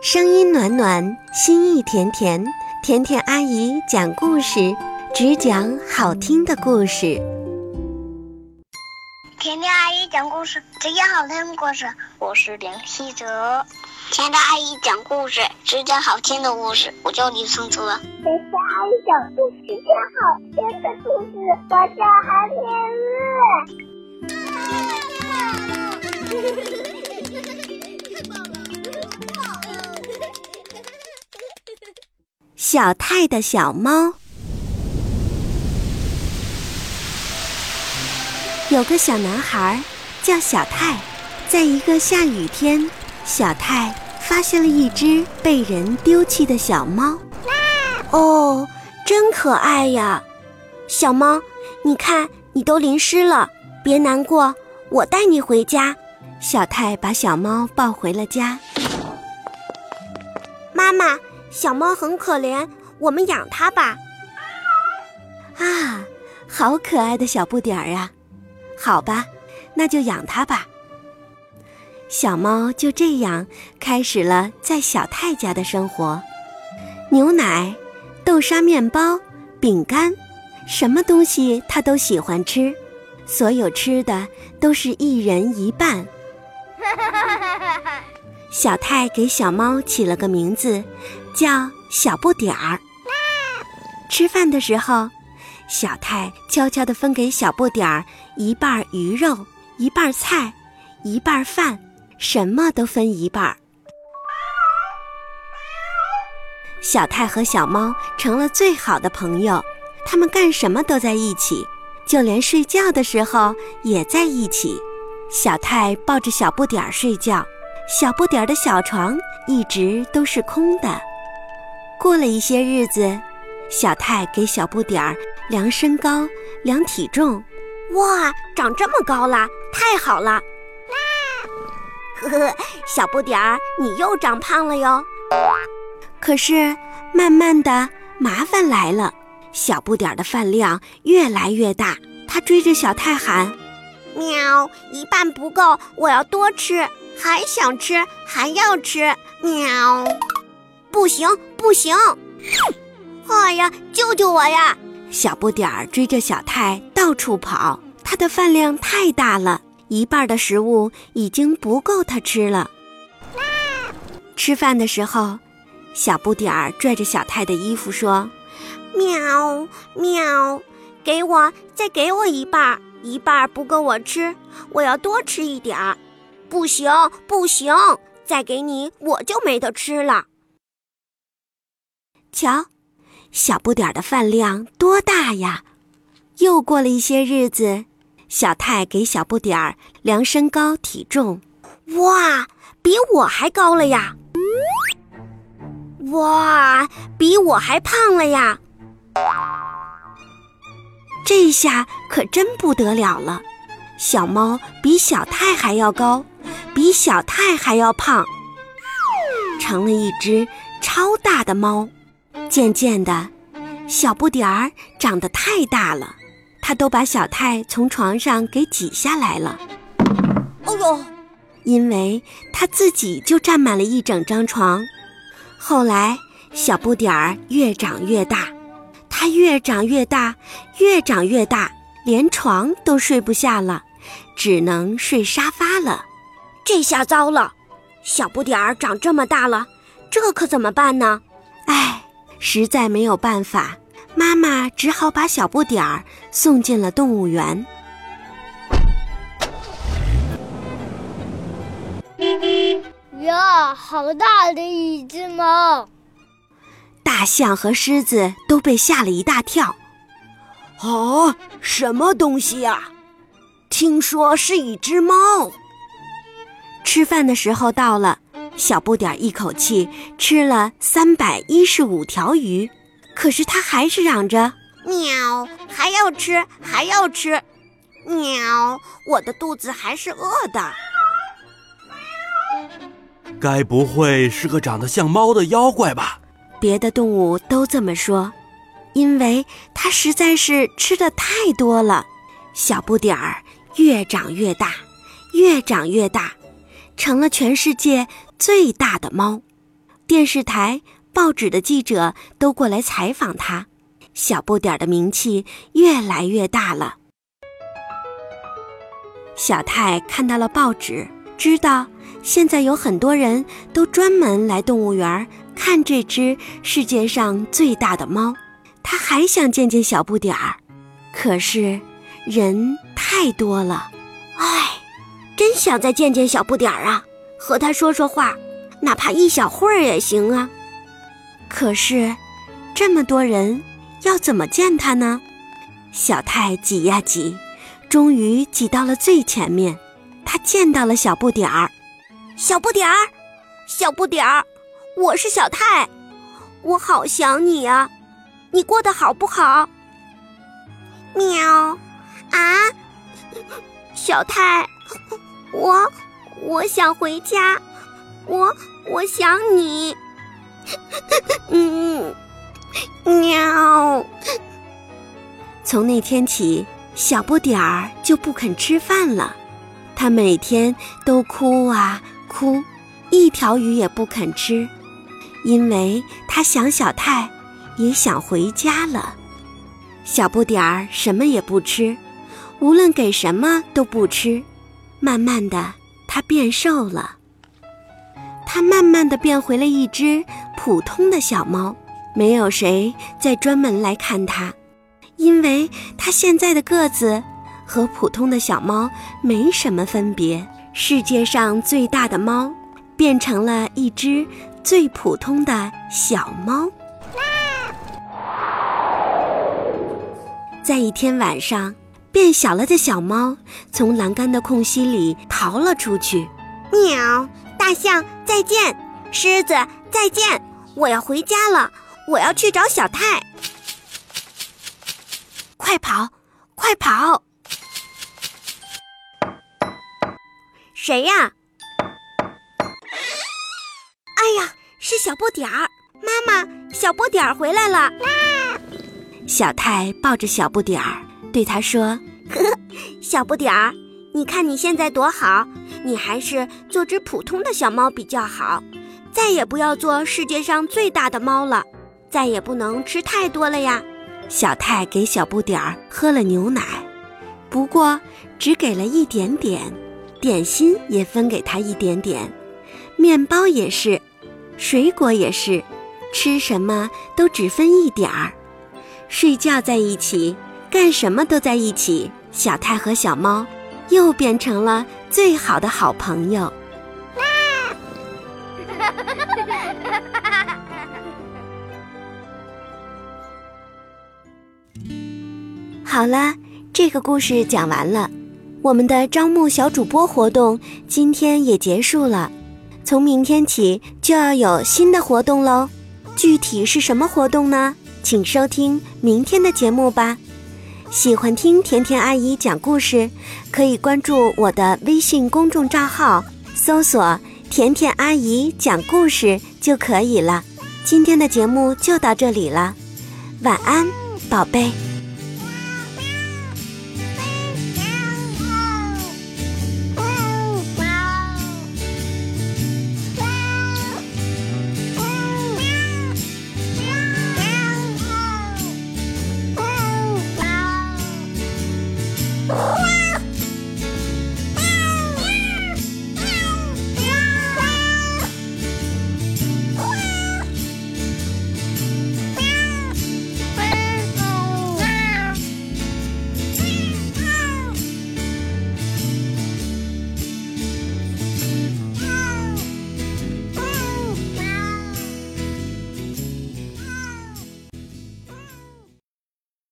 声音暖暖，心意甜甜，甜甜阿姨讲故事，只讲好听的故事。甜甜阿姨讲故事，只讲好听的故事。我是梁希哲。甜甜阿姨讲故事，只讲好听的故事。我叫李松泽。甜甜阿姨讲故事，只讲好听的故事。我叫韩天日。小泰的小猫，有个小男孩叫小泰，在一个下雨天，小泰发现了一只被人丢弃的小猫。哦，真可爱呀！小猫，你看你都淋湿了，别难过，我带你回家。小泰把小猫抱回了家。妈妈。小猫很可怜，我们养它吧。啊，好可爱的小不点儿啊！好吧，那就养它吧。小猫就这样开始了在小泰家的生活。牛奶、豆沙面包、饼干，什么东西它都喜欢吃。所有吃的都是一人一半。小泰给小猫起了个名字。叫小不点儿。吃饭的时候，小泰悄悄地分给小不点儿一半鱼肉，一半菜，一半饭，什么都分一半。小泰和小猫成了最好的朋友，他们干什么都在一起，就连睡觉的时候也在一起。小泰抱着小不点儿睡觉，小不点儿的小床一直都是空的。过了一些日子，小泰给小不点儿量身高、量体重，哇，长这么高了，太好了！呵呵，小不点儿，你又长胖了哟。可是慢慢的，麻烦来了，小不点儿的饭量越来越大，他追着小泰喊：“喵，一半不够，我要多吃，还想吃，还要吃，喵。”不行，不行！哎呀，救救我呀！小不点儿追着小泰到处跑，他的饭量太大了，一半的食物已经不够他吃了。吃饭的时候，小不点儿拽着小泰的衣服说：“喵喵，给我再给我一半，一半不够我吃，我要多吃一点儿。不行，不行，再给你我就没得吃了。”瞧，小不点儿的饭量多大呀！又过了一些日子，小泰给小不点儿量身高体重，哇，比我还高了呀！哇，比我还胖了呀！这下可真不得了了，小猫比小泰还要高，比小泰还要胖，成了一只超大的猫。渐渐的，小不点儿长得太大了，他都把小泰从床上给挤下来了。哦呦，因为他自己就占满了一整张床。后来，小不点儿越长越大，他越长越大，越长越大，连床都睡不下了，只能睡沙发了。这下糟了，小不点儿长这么大了，这可怎么办呢？唉。实在没有办法，妈妈只好把小不点儿送进了动物园。呀，好大的一只猫！大象和狮子都被吓了一大跳。啊，什么东西呀？听说是一只猫。吃饭的时候到了。小不点儿一口气吃了三百一十五条鱼，可是他还是嚷着：“喵，还要吃，还要吃，喵，我的肚子还是饿的。”该不会是个长得像猫的妖怪吧？别的动物都这么说，因为它实在是吃的太多了。小不点儿越长越大，越长越大，成了全世界。最大的猫，电视台、报纸的记者都过来采访他，小不点儿的名气越来越大了。小泰看到了报纸，知道现在有很多人都专门来动物园看这只世界上最大的猫。他还想见见小不点儿，可是人太多了，唉，想再见见小不点儿啊，和他说说话。哪怕一小会儿也行啊。可是，这么多人，要怎么见他呢？小泰挤呀挤，终于挤到了最前面。他见到了小不点儿。小不点儿，小不点儿，我是小泰，我好想你啊！你过得好不好？喵，啊，小泰，我我想回家。我我想你，嗯，喵。从那天起，小不点儿就不肯吃饭了。他每天都哭啊哭，一条鱼也不肯吃，因为他想小泰，也想回家了。小不点儿什么也不吃，无论给什么都不吃。慢慢的，他变瘦了。它慢慢的变回了一只普通的小猫，没有谁再专门来看它，因为它现在的个子和普通的小猫没什么分别。世界上最大的猫变成了一只最普通的小猫。在一天晚上，变小了的小猫从栏杆的空隙里逃了出去，喵。大象再见，狮子再见，我要回家了，我要去找小泰。快跑，快跑！谁呀？哎呀，是小不点儿！妈妈，小不点儿回来了。小泰抱着小不点儿，对他说：“呵小不点儿，你看你现在多好。”你还是做只普通的小猫比较好，再也不要做世界上最大的猫了，再也不能吃太多了呀。小泰给小不点儿喝了牛奶，不过只给了一点点，点心也分给他一点点，面包也是，水果也是，吃什么都只分一点儿。睡觉在一起，干什么都在一起。小泰和小猫又变成了。最好的好朋友。好了，这个故事讲完了，我们的招募小主播活动今天也结束了，从明天起就要有新的活动喽。具体是什么活动呢？请收听明天的节目吧。喜欢听甜甜阿姨讲故事，可以关注我的微信公众账号，搜索“甜甜阿姨讲故事”就可以了。今天的节目就到这里了，晚安，宝贝。